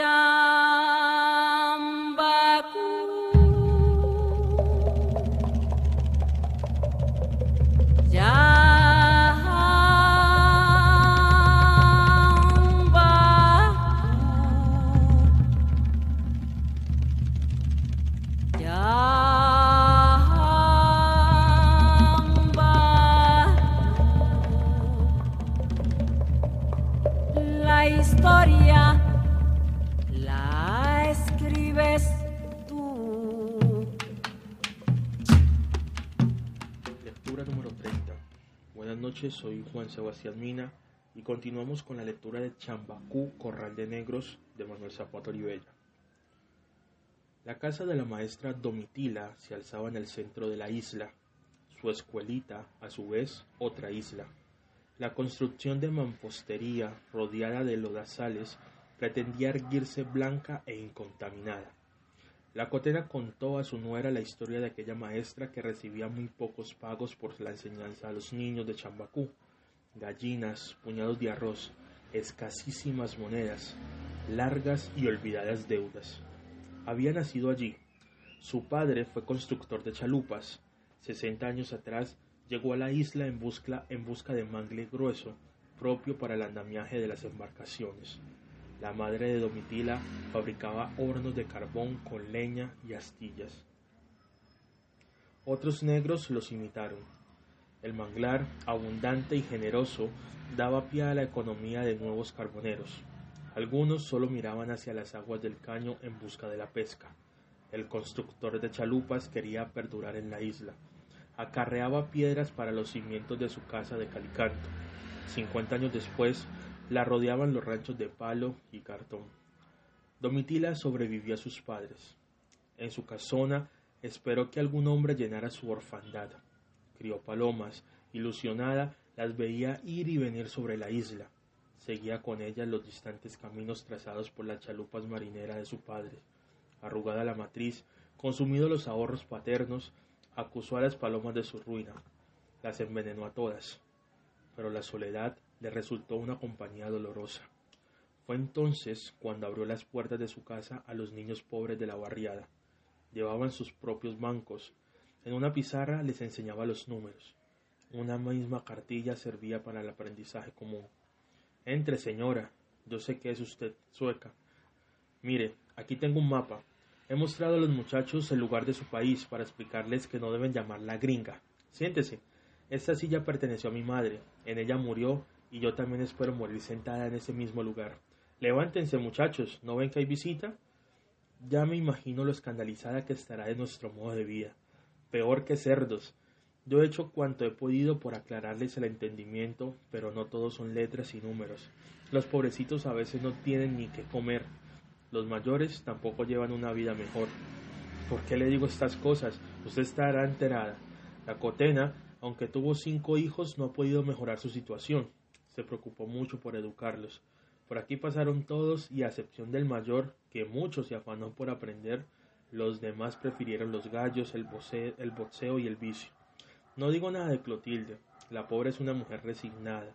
jambaku jambaku jambaku soy Juan Sebastián Mina y continuamos con la lectura de Chambacú, Corral de Negros de Manuel Zapata Olivella. La casa de la maestra Domitila se alzaba en el centro de la isla, su escuelita, a su vez, otra isla. La construcción de mampostería rodeada de lodazales pretendía erguirse blanca e incontaminada. La cotera contó a su nuera la historia de aquella maestra que recibía muy pocos pagos por la enseñanza a los niños de Chambacú, gallinas, puñados de arroz, escasísimas monedas, largas y olvidadas deudas. Había nacido allí. Su padre fue constructor de chalupas. Sesenta años atrás llegó a la isla en busca, en busca de mangle grueso, propio para el andamiaje de las embarcaciones. La madre de Domitila fabricaba hornos de carbón con leña y astillas. Otros negros los imitaron. El manglar, abundante y generoso, daba pie a la economía de nuevos carboneros. Algunos solo miraban hacia las aguas del caño en busca de la pesca. El constructor de chalupas quería perdurar en la isla. Acarreaba piedras para los cimientos de su casa de Calicanto. Cincuenta años después, la rodeaban los ranchos de palo y cartón. Domitila sobrevivió a sus padres. En su casona esperó que algún hombre llenara su orfandad. Crió palomas, ilusionada, las veía ir y venir sobre la isla. Seguía con ellas los distantes caminos trazados por las chalupas marineras de su padre. Arrugada la matriz, consumidos los ahorros paternos, acusó a las palomas de su ruina. Las envenenó a todas. Pero la soledad le resultó una compañía dolorosa. Fue entonces cuando abrió las puertas de su casa a los niños pobres de la barriada. Llevaban sus propios bancos. En una pizarra les enseñaba los números. Una misma cartilla servía para el aprendizaje común. Entre, señora. Yo sé que es usted sueca. Mire, aquí tengo un mapa. He mostrado a los muchachos el lugar de su país para explicarles que no deben llamarla gringa. Siéntese. Esta silla perteneció a mi madre. En ella murió y yo también espero morir sentada en ese mismo lugar. Levántense, muchachos, ¿no ven que hay visita? Ya me imagino lo escandalizada que estará de nuestro modo de vida. Peor que cerdos. Yo he hecho cuanto he podido por aclararles el entendimiento, pero no todos son letras y números. Los pobrecitos a veces no tienen ni qué comer. Los mayores tampoco llevan una vida mejor. ¿Por qué le digo estas cosas? Usted estará enterada. La cotena, aunque tuvo cinco hijos, no ha podido mejorar su situación se preocupó mucho por educarlos. Por aquí pasaron todos y a excepción del mayor, que mucho se afanó por aprender, los demás prefirieron los gallos, el, boxeo y el vicio. No digo nada de Clotilde, la pobre es una mujer resignada,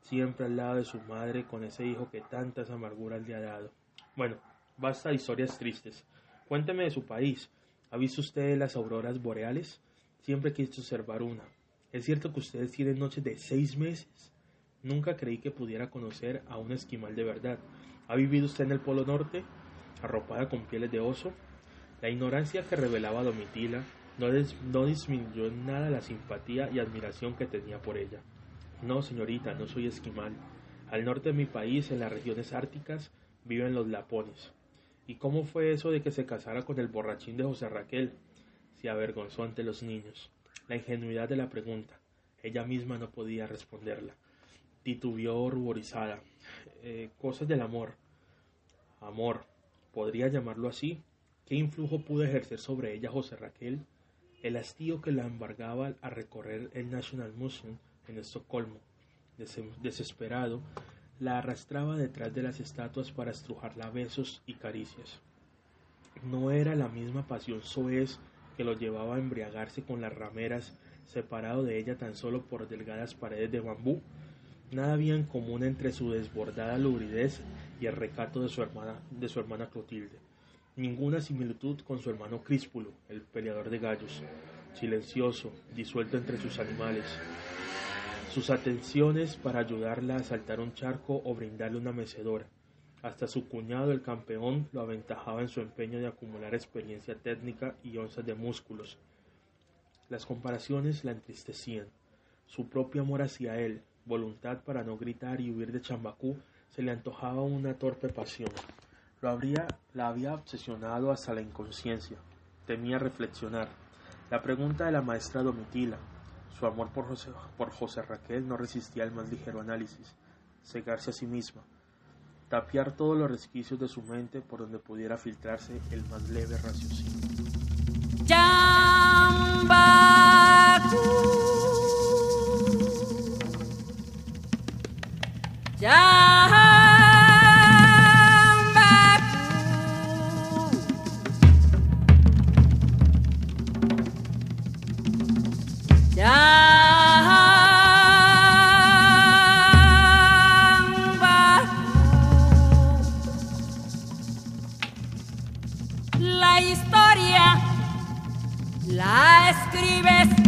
siempre al lado de su madre con ese hijo que tantas amarguras le ha dado. Bueno, basta de historias tristes. Cuénteme de su país. ¿Ha visto usted las auroras boreales? Siempre quise observar una. ¿Es cierto que ustedes tienen noches de seis meses? Nunca creí que pudiera conocer a un esquimal de verdad. ¿Ha vivido usted en el Polo Norte, arropada con pieles de oso? La ignorancia que revelaba Domitila no, no disminuyó en nada la simpatía y admiración que tenía por ella. No, señorita, no soy esquimal. Al norte de mi país, en las regiones árticas, viven los lapones. ¿Y cómo fue eso de que se casara con el borrachín de José Raquel? Se avergonzó ante los niños. La ingenuidad de la pregunta. Ella misma no podía responderla titubeó ruborizada. Eh, cosas del amor. Amor, ¿podría llamarlo así? ¿Qué influjo pudo ejercer sobre ella José Raquel? El hastío que la embargaba a recorrer el National Museum en Estocolmo. desesperado, la arrastraba detrás de las estatuas para estrujarla besos y caricias. No era la misma pasión soez que lo llevaba a embriagarse con las rameras, separado de ella tan solo por delgadas paredes de bambú Nada había en común entre su desbordada lubridez y el recato de su hermana, de su hermana Clotilde. Ninguna similitud con su hermano Críspulo, el peleador de gallos, silencioso, disuelto entre sus animales. Sus atenciones para ayudarla a saltar un charco o brindarle una mecedora. Hasta su cuñado, el campeón, lo aventajaba en su empeño de acumular experiencia técnica y onzas de músculos. Las comparaciones la entristecían. Su propio amor hacia él, voluntad para no gritar y huir de Chambacú, se le antojaba una torpe pasión. Lo habría, la había obsesionado hasta la inconsciencia. Temía reflexionar. La pregunta de la maestra Domitila, su amor por José, Raquel no resistía al más ligero análisis. Cegarse a sí misma. Tapiar todos los resquicios de su mente por donde pudiera filtrarse el más leve raciocinio. La la escribes